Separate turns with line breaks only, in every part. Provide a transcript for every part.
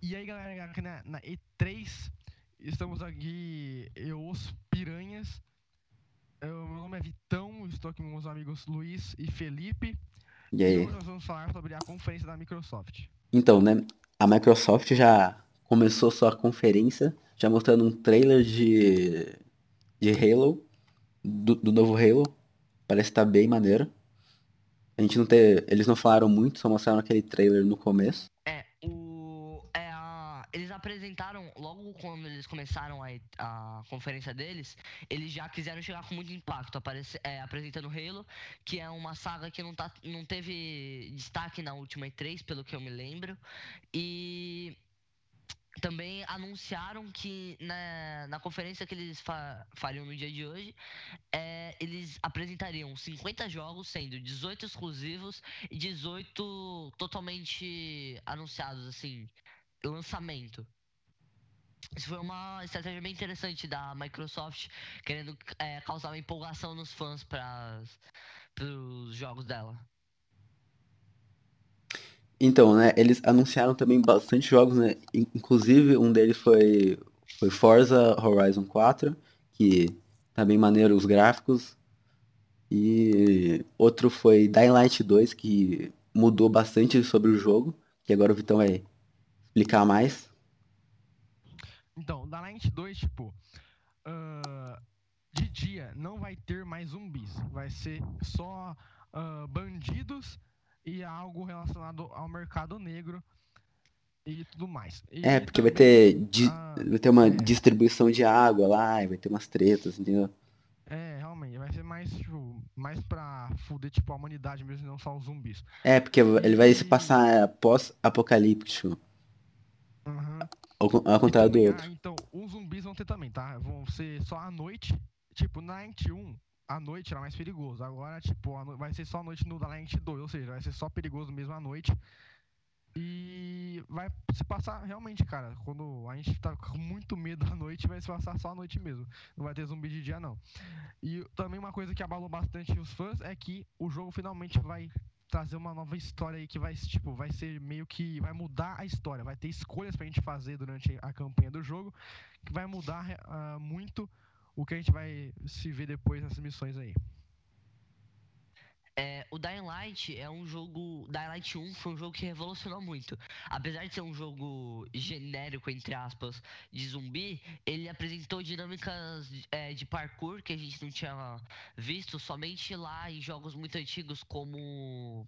E aí, galera, aqui na, na E3, estamos aqui, eu, os piranhas. Eu, meu nome é Vitão, estou aqui com meus amigos Luiz e Felipe.
E
E
aí?
hoje nós vamos falar sobre a conferência da Microsoft.
Então, né? A Microsoft já começou sua conferência, já mostrando um trailer de, de Halo, do, do novo Halo. Parece estar bem maneiro. A gente não teve, eles não falaram muito, só mostraram aquele trailer no começo.
É, apresentaram, logo quando eles começaram a, a conferência deles, eles já quiseram chegar com muito impacto, aparece, é, apresentando Halo, que é uma saga que não, tá, não teve destaque na última E3, pelo que eu me lembro. E também anunciaram que na, na conferência que eles fa- fariam no dia de hoje, é, eles apresentariam 50 jogos, sendo 18 exclusivos e 18 totalmente anunciados, assim, lançamento. Isso foi uma estratégia bem interessante da Microsoft, querendo é, causar uma empolgação nos fãs para os jogos dela.
Então, né, eles anunciaram também bastante jogos, né? in- Inclusive, um deles foi, foi Forza Horizon 4, que tá bem maneiro os gráficos. E outro foi Dying Light 2, que mudou bastante sobre o jogo, que agora o Vitão vai explicar mais.
Então, da Night 2, tipo, ah, de dia não vai ter mais zumbis. Vai ser só ah, bandidos e algo relacionado ao mercado negro e tudo mais. E
É, porque vai
também,
ter, di-
ah,
vai ter uma
é.
distribuição de água lá, e vai ter umas tretas, entendeu?
É, realmente, vai ser mais, tipo, mais pra fuder, tipo, a humanidade mesmo, e não só os zumbis.
É, porque ele vai se
E-
passar pós-apocalíptico,
Aham.
ao, ao contrário do outro.
ah, então, os zumbis vão ter também, tá? Vão ser só à noite. Tipo, na Night 1, à noite era mais perigoso. Agora, tipo, no- vai ser só à noite no da Night 2, ou seja, vai ser só perigoso mesmo à noite. E vai se passar realmente, cara. Quando a gente tá com muito medo à noite, vai se passar só à noite mesmo. Não vai ter zumbi de dia, não. E também uma coisa que abalou bastante os fãs é que o jogo finalmente vai trazer uma nova história aí que vai, tipo, vai ser meio que vai mudar a história, vai ter escolhas pra gente fazer durante a campanha do jogo, que vai mudar ah, muito o que a gente vai se ver depois nessas missões aí.
O Dying Light é um jogo. Dying Light 1 foi um jogo que revolucionou muito. Apesar de ser um jogo genérico, entre aspas, de zumbi, ele apresentou dinâmicas é, de parkour que a gente não tinha visto somente lá em jogos muito antigos como.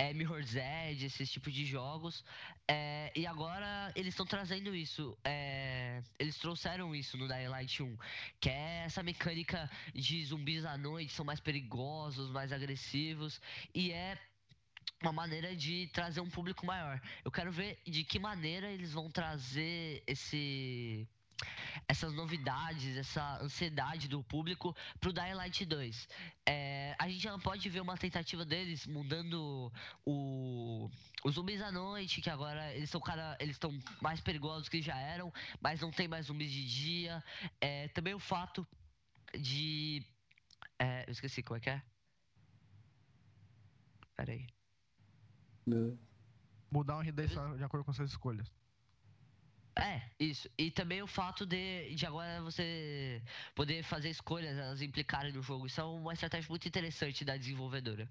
É, Mirror's Edge, esses tipos de jogos. É, e agora eles estão trazendo isso. é, eles trouxeram isso no Dying Light 1. Que é essa mecânica de zumbis à noite são mais perigosos, mais agressivos e é uma maneira de trazer um público maior. Eu quero ver de que maneira eles vão trazer esse essas novidades, essa ansiedade do público pro Dying Light 2. É, a gente já pode ver uma tentativa deles mudando o os zumbis à noite, que agora eles são cara, eles estão mais perigosos que já eram, mas não tem mais zumbis de dia. É, também o fato de. É, eu esqueci como é que é. Pera aí.
Mudar da história de acordo com suas escolhas.
É, isso. E também o fato de, de agora você poder fazer escolhas, elas implicarem no jogo. Isso é uma estratégia muito interessante da desenvolvedora.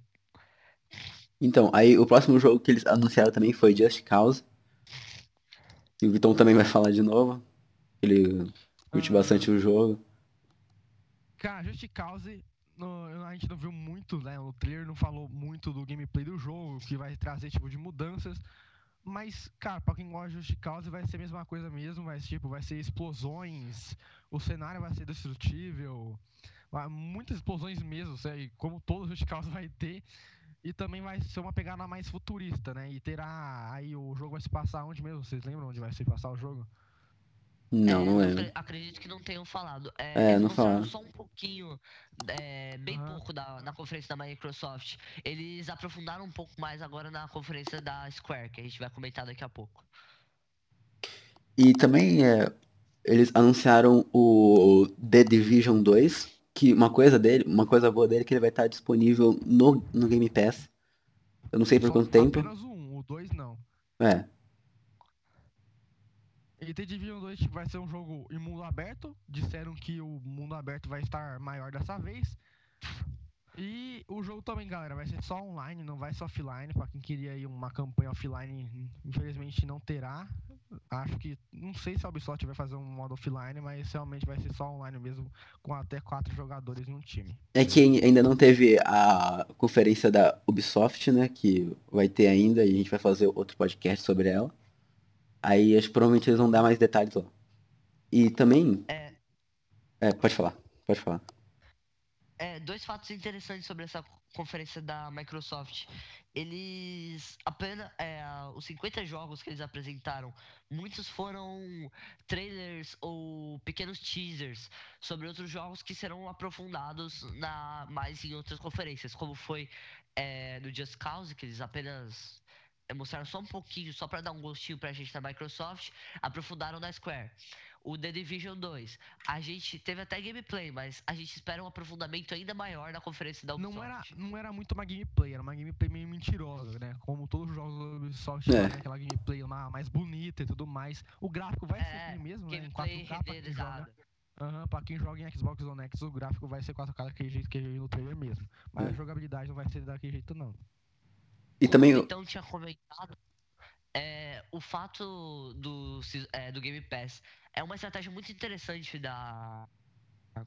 Então, aí o próximo jogo que eles anunciaram também foi Just Cause. E o Vitão também vai falar de novo. Ele curte
Ah.
bastante o jogo.
Cara, Just Cause, no- a gente não viu muito, né? O trailer não falou muito do gameplay do jogo, que vai trazer tipo de mudanças. Mas, cara, pra quem gosta de Just Cause vai ser a mesma coisa mesmo, vai, tipo, vai ser explosões, o cenário vai ser destrutível, muitas explosões mesmo, sei, como todo Just Cause vai ter. E também vai ser uma pegada mais futurista, né? E terá. Aí o jogo vai se passar onde mesmo? Vocês lembram onde vai se passar o jogo?
Não,
É,
não
eu
lembro.
acre- acredito que não tenham falado. É,
É,
eles
não falaram.
só um pouquinho, é, bem
Aham.
pouco da, na conferência da Microsoft. Eles aprofundaram um pouco mais agora na conferência da Square, que a gente vai comentar daqui a pouco.
E também é, eles anunciaram o The Division 2, que uma coisa dele, uma coisa boa dele é que ele vai estar disponível no, no Game Pass. Eu não sei por
Só
quanto tempo.
Apenas o um, o dois não.
É.
E The Division 2 tipo, vai ser um jogo em mundo aberto. Disseram que o mundo aberto vai estar maior dessa vez. E o jogo também, galera, vai ser só online, não vai ser offline. Pra quem queria ir uma campanha offline, infelizmente não terá. Acho que. Não sei se a Ubisoft vai fazer um modo offline, mas realmente vai ser só online mesmo, com até quatro jogadores em um time.
É que ainda não teve a conferência da Ubisoft, né? Que vai ter ainda, e a gente vai fazer outro podcast sobre ela. Aí acho que provavelmente eles vão dar mais detalhes lá. E também.
É,
É, pode falar, pode falar.
é, dois fatos interessantes sobre essa conferência da Microsoft. Eles apenas é, os 50 jogos que eles apresentaram, muitos foram trailers ou pequenos teasers sobre outros jogos que serão aprofundados na mais em outras conferências, como foi é, no Just Cause, que eles apenas mostraram só um pouquinho, só para dar um gostinho pra gente da Microsoft, aprofundaram na Square. O The Division 2, a gente teve até gameplay, mas a gente espera um aprofundamento ainda maior na conferência da Ubisoft.
Não era, não era muito uma gameplay, era uma gameplay meio mentirosa, né? Como todos os jogos do Ubisoft,
É.
né? aquela gameplay ma- mais bonita e tudo mais. O gráfico vai ser
É,
aquele mesmo, né? Em
gameplay
4K pra quem joga.
renderizada.
Aham, pra quem joga em Xbox One X, o gráfico vai ser 4K daquele jeito que eu vi no trailer mesmo. Mas
É.
a jogabilidade não vai ser daquele jeito, não.
E
Como
também.
o Então tinha comentado, é, o fato do, é, do Game Pass é uma estratégia muito interessante da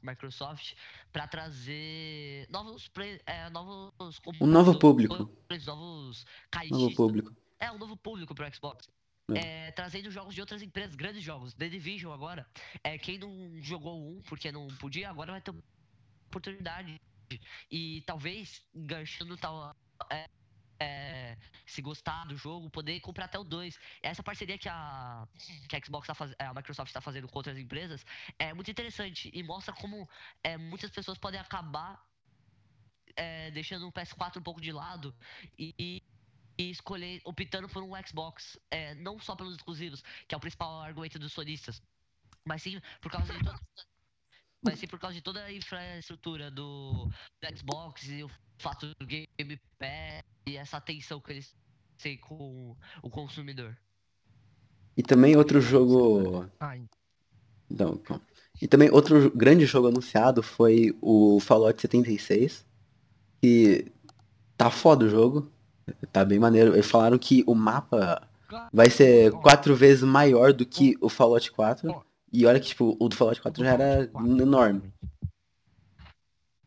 Microsoft para trazer novos é, novos
Um novo público.
novos
Novo público.
É, um novo público pro Xbox.
É.
É, trazendo jogos de outras empresas, grandes jogos. The Division agora. É, quem não jogou um porque não podia, agora vai ter oportunidade. E talvez, enganchando tal. É, é, se gostar do jogo, poder comprar até o 2. Essa parceria que a, que a Xbox tá fazendo, a Microsoft está fazendo com outras empresas é muito interessante e mostra como é, muitas pessoas podem acabar é, deixando o PS4 um pouco de lado e, e escolher, optando por um Xbox, é, não só pelos exclusivos, que é o principal argumento dos sonistas, mas sim por causa de toda, mas sim por causa de toda a infraestrutura do, do Xbox e o fato do Game Pass e essa atenção que eles têm com o consumidor.
E também outro jogo.
E-
Não, pô. E também outro grande jogo anunciado foi o Fallout 76. Que tá foda o jogo. Tá bem maneiro. Eles falaram que o mapa vai ser quatro vezes maior do que o Fallout 4. E olha que, tipo, o do Fallout 4 já era
Fallout 4,
enorme.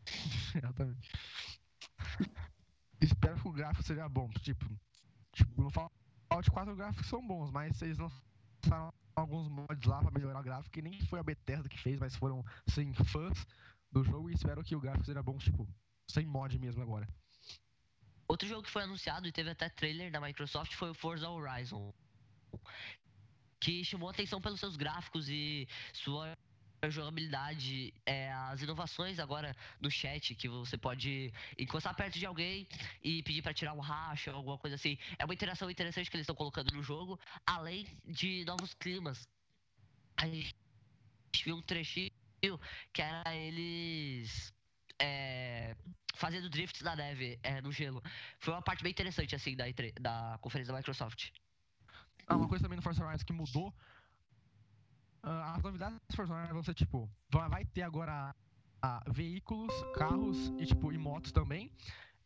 Exatamente. Espero que o gráfico seja bom. Tipo, tipo no Fallout 4 os gráficos são bons, mas eles não lançaram alguns mods lá pra melhorar o gráfico, que nem foi a Bethesda que fez, mas foram sem fãs do jogo e espero que o gráfico seja bom, tipo, sem mod mesmo agora.
Outro jogo que foi anunciado e teve até trailer da Microsoft foi o Forza Horizon. Que chamou atenção pelos seus gráficos e sua jogabilidade. É, as inovações agora no chat, que você pode encostar perto de alguém e pedir pra tirar um racha alguma coisa assim. É uma interação interessante que eles estão colocando no jogo, além de novos climas. A gente viu um trechinho que era eles. É, fazendo drifts na neve, é, no gelo. Foi uma parte bem interessante, assim, da, E3 da conferência da Microsoft.
Ah, uma coisa também no Forza Horizon que mudou. ah, as novidades do Forza Horizon vão ser tipo, vai ter agora ah, veículos, carros e tipo e motos também.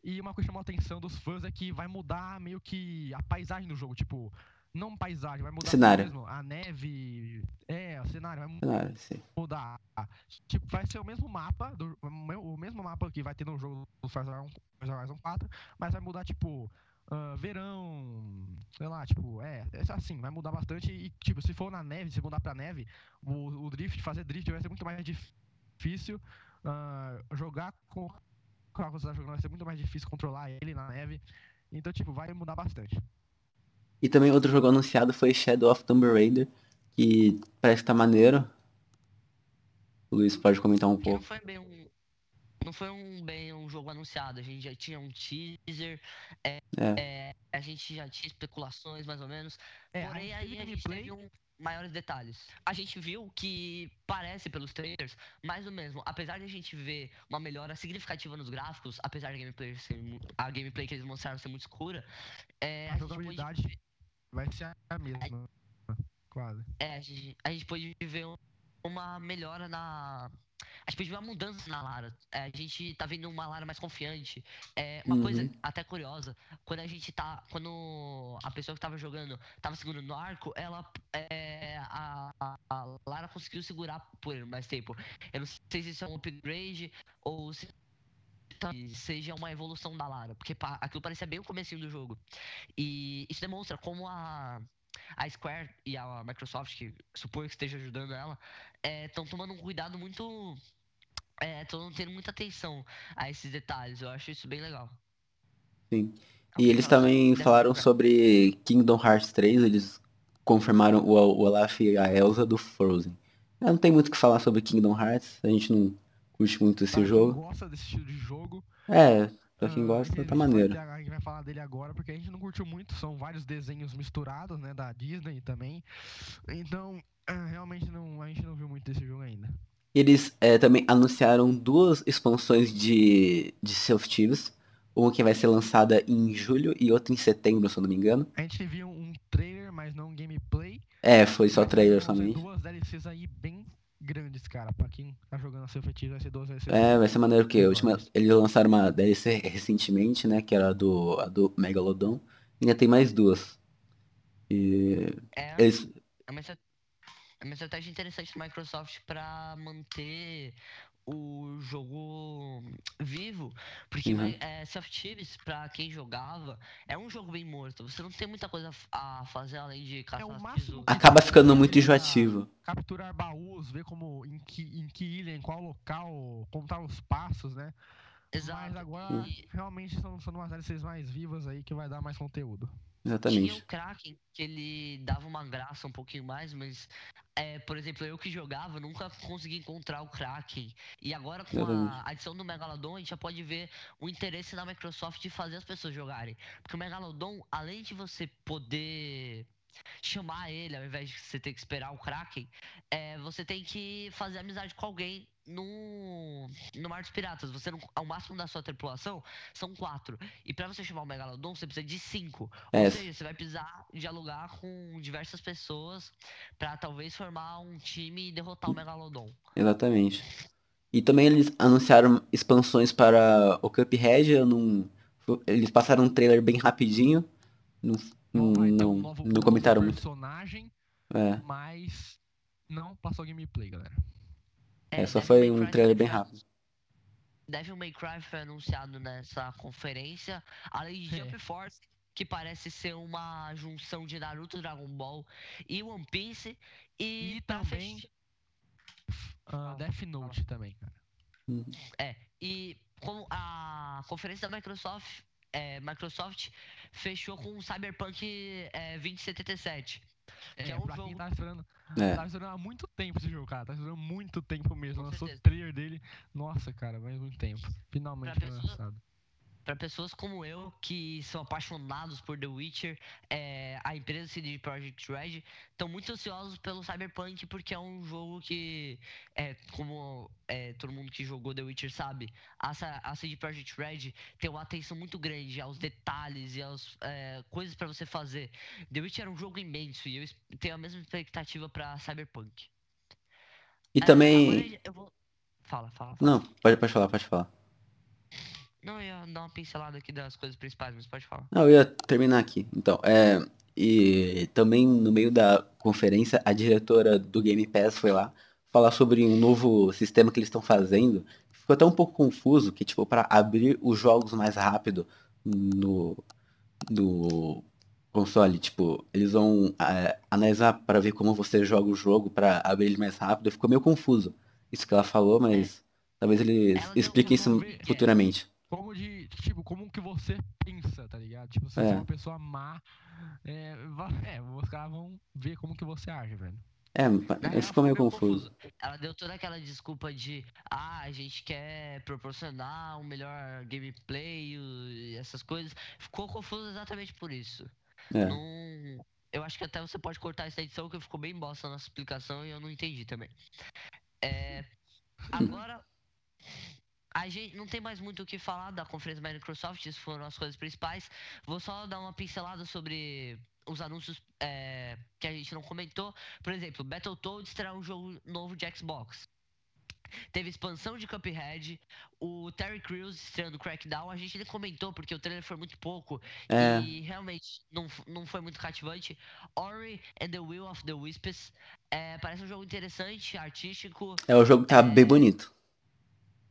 E uma coisa que chamou a atenção dos fãs é que vai mudar meio que a paisagem do jogo, tipo, não paisagem, vai mudar
Cenário.
mesmo a neve, é, o cenário vai
Cenário, sim.
mudar. Tipo, vai ser o mesmo mapa, do, o me- o mesmo mapa que vai ter no jogo do Forza Horizon 4, mas vai mudar, tipo, ah, verão, sei lá, tipo, é, é assim, vai mudar bastante e, tipo, se for na neve, se mudar pra neve, o, o drift, fazer drift vai ser muito mais difícil, ah, jogar com o carro que você tá jogando vai ser muito mais difícil controlar ele na neve, então, tipo, vai mudar bastante.
E também outro jogo anunciado foi Shadow of Tomb Raider, que parece que tá maneiro. O Luiz pode comentar um
não
pouco.
foi bem um. Não foi um, bem um jogo anunciado. A gente já tinha um teaser,
É.
é, a gente já tinha especulações mais ou menos.
É,
Porém,
aí
aí a gente teve um maiores detalhes. A gente viu que parece pelos trailers mais ou mesmo. Apesar de a gente ver uma melhora significativa nos gráficos, apesar da gameplay ser a gameplay que eles mostraram ser muito escura, é,
a
a
jogabilidade vai ser a mesma. quase.
É, a gente, a gente pôde ver um- uma melhora na. A gente ver uma mudança na Lara. É, a gente tá vendo uma Lara mais confiante. É, uma coisa
Uhum.
até curiosa, quando a gente tá. Quando a pessoa que tava jogando tava segurando no arco, ela. É, a, a- Lara conseguiu segurar por mais tempo. Eu não sei se isso é um upgrade ou se seja uma evolução da Lara, porque aquilo parecia bem o comecinho do jogo. E isso demonstra como a, a Square e a Microsoft, que suponho que esteja ajudando ela, estão tomando um cuidado muito. Estão tendo muita atenção a esses detalhes. Eu acho isso bem legal.
Sim.
É
E eles também falaram sobre Kingdom Hearts 3, eles confirmaram o, o Olaf e a Elsa do Frozen. Eu não tem muito o que falar sobre Kingdom Hearts, a gente não curte muito esse jogo.
gosta desse estilo de jogo.
É, pra quem
ah,
gosta, tá
vai-
maneiro.
A gente vai falar dele agora porque a gente não curtiu muito. São vários desenhos misturados, né? Da Disney também. Então, ah, realmente não, a gente não viu muito desse jogo ainda.
Eles é, também anunciaram duas expansões de, de Thieves. Uma que vai ser lançada em julho e outra em setembro, se eu não me engano.
A gente viu um trailer, mas não um gameplay.
É, foi só trailer somente.
duas DLCs aí bem grandes, cara. Pra quem tá jogando a seu feitiço, vai ser duas DLCs.
É, vai ser maneiro porque a última, eles lançaram uma DLC recentemente, né? Que era a do, a do Megalodon. E ainda tem mais duas. E
É,
eles.
é uma, é uma estratégia interessante da Microsoft para manter o jogo vivo, porque
Uhum.
é, Thieves, pra quem jogava, é um jogo bem morto. Você não tem muita coisa a fazer além de caçar
o
as
máximo
Acaba ficando muito enjoativo.
Capturar baús, ver como em que, em que ilha, em qual local, contar os passos, né?
Exato.
Mas agora
e-
realmente estão sendo umas DLCs mais vivas aí que vai dar mais conteúdo.
Tinha
Exatamente.
o Kraken, que ele dava uma graça um pouquinho mais, mas, é, por exemplo, eu que jogava, nunca consegui encontrar o Kraken. E agora, com
Exatamente.
a adição do Megalodon, a gente já pode ver o interesse da Microsoft de fazer as pessoas jogarem. Porque o Megalodon, além de você poder chamar ele, ao invés de você ter que esperar o Kraken, é, você tem que fazer amizade com alguém no, no Mar dos Piratas. Você não, ao máximo da sua tripulação são quatro. E pra você chamar o Megalodon, você precisa de cinco.
É.
Ou seja, você vai precisar dialogar com diversas pessoas pra talvez formar um time e derrotar o Megalodon.
Exatamente. E também eles anunciaram expansões para o Cuphead. Eu não... Eles passaram um trailer bem rapidinho. Não, não,
vai ter um
não,
novo-
não
novo
comentaram muito.
personagem,
É,
mas não passou gameplay, galera.
é, só
Devil
foi um trailer bem rápido.
Devil May Cry foi anunciado nessa conferência, além de
É.
Jump Force, que parece ser uma junção de Naruto, Dragon Ball e One Piece. E,
E
pra
também-
Fala,
Death Note também, cara.
É, e como a conferência da Microsoft, é, Microsoft fechou com o Cyberpunk é, 2077. Que é, um
pra
jogo.
quem tá esperando,
É.
tá esperando há muito tempo esse jogo, cara. Tá esperando muito tempo mesmo.
Com
Lançou o trailer dele. Nossa, cara, faz muito tempo. Finalmente
Pra
foi
pessoa-
lançado.
Para pessoas como eu, que são apaixonados por The Witcher, é, a empresa CD Projekt Red, estão muito ansiosos pelo Cyberpunk, porque é um jogo que, é, como é, todo mundo que jogou The Witcher sabe, a, a CD Projekt Red tem uma atenção muito grande aos detalhes e às é, coisas para você fazer. The Witcher é um jogo imenso e eu tenho a mesma expectativa para Cyberpunk.
E também.
vou... Fala, fala. fala.
Não, pode, pode falar, pode falar.
Não, eu ia dar uma pincelada aqui das coisas principais, mas pode falar.
Não, eu ia terminar aqui. Então, é. E também no meio da conferência, a diretora do Game Pass foi lá falar sobre um novo sistema que eles estão fazendo. Ficou até um pouco confuso, que tipo, para abrir os jogos mais rápido no, no console, tipo, eles vão é, analisar para ver como você joga o jogo para abrir ele mais rápido. Ficou meio confuso isso que ela falou, mas talvez eles
Ela deu
expliquem isso
é.
futuramente.
Como de. Tipo, como que você pensa, tá ligado? Tipo, se você
É.
é uma pessoa má. É, é, os caras vão ver como que você age, velho.
É, ficou meio confuso.
Ela deu toda aquela desculpa de ah, a gente quer proporcionar um melhor gameplay e essas coisas. Ficou confuso exatamente por isso.
É.
Não- Eu acho que até você pode cortar essa edição que ficou bem bosta na nossa explicação e eu não entendi também. É, Agora. A gente não tem mais muito o que falar da conferência da Microsoft, essas foram as coisas principais. Vou só dar uma pincelada sobre os anúncios é, que a gente não comentou. Por exemplo, Battletoads terá um jogo novo de Xbox. Teve expansão de Cuphead, o Terry Crews estreando Crackdown, a gente nem comentou porque o trailer foi muito pouco
É.
e realmente não, não foi muito cativante. Ori and the Will of the Wisps é, parece um jogo interessante, artístico,
É o jogo que tá bem bonito.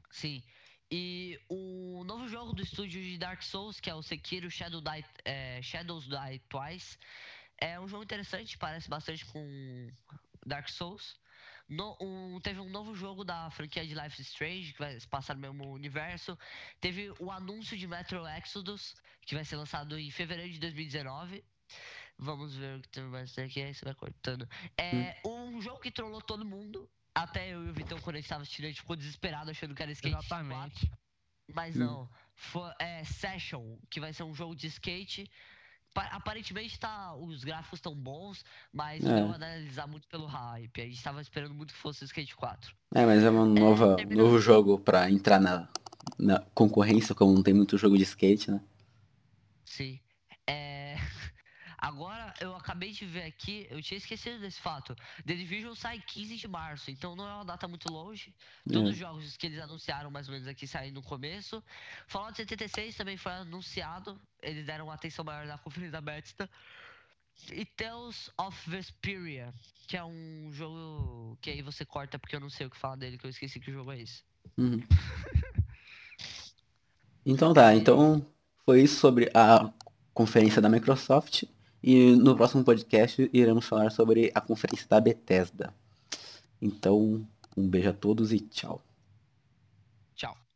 sim. E o novo jogo do estúdio de Dark Souls, que é o Sekiro Shadow Die, é, Shadows Die Twice, é um jogo interessante, parece bastante com Dark Souls. No- um- teve um novo jogo da franquia de Life is Strange, que vai se passar no mesmo universo. Teve o anúncio de Metro Exodus, que vai ser lançado em fevereiro de 2019. Vamos ver o que tem mais aqui, aí você vai cortando. É um jogo que trollou todo mundo. Até eu e o Vitão, quando a gente tava assistindo, a gente ficou desesperado achando que era skate 4.
Exatamente.
Mas
Hum.
não. Foi, é Session, que vai ser um jogo de skate. Pa- aparentemente tá, os gráficos estão bons, mas
É.
não analisar muito pelo hype. A gente tava esperando muito que fosse o Skate 4.
É, mas é um nova,
terminando.
novo jogo pra entrar na, na concorrência, como não tem muito jogo de skate, né?
Sim. É... Agora, eu acabei de ver aqui, eu tinha esquecido desse fato. The Division sai 15 de março, então não é uma data muito longe. Todos
É.
os jogos que eles anunciaram mais ou menos aqui saem no começo. Fallout 76 também foi anunciado. Eles deram uma atenção maior na conferência da Bethesda. E Tales of Vesperia, que é um jogo que aí você corta porque eu não sei o que falar dele, que eu esqueci que jogo é esse.
Uhum. Então tá, então foi isso sobre a conferência da Microsoft. E no próximo podcast iremos falar sobre a conferência da Bethesda. Então, um beijo a todos e tchau.
Tchau.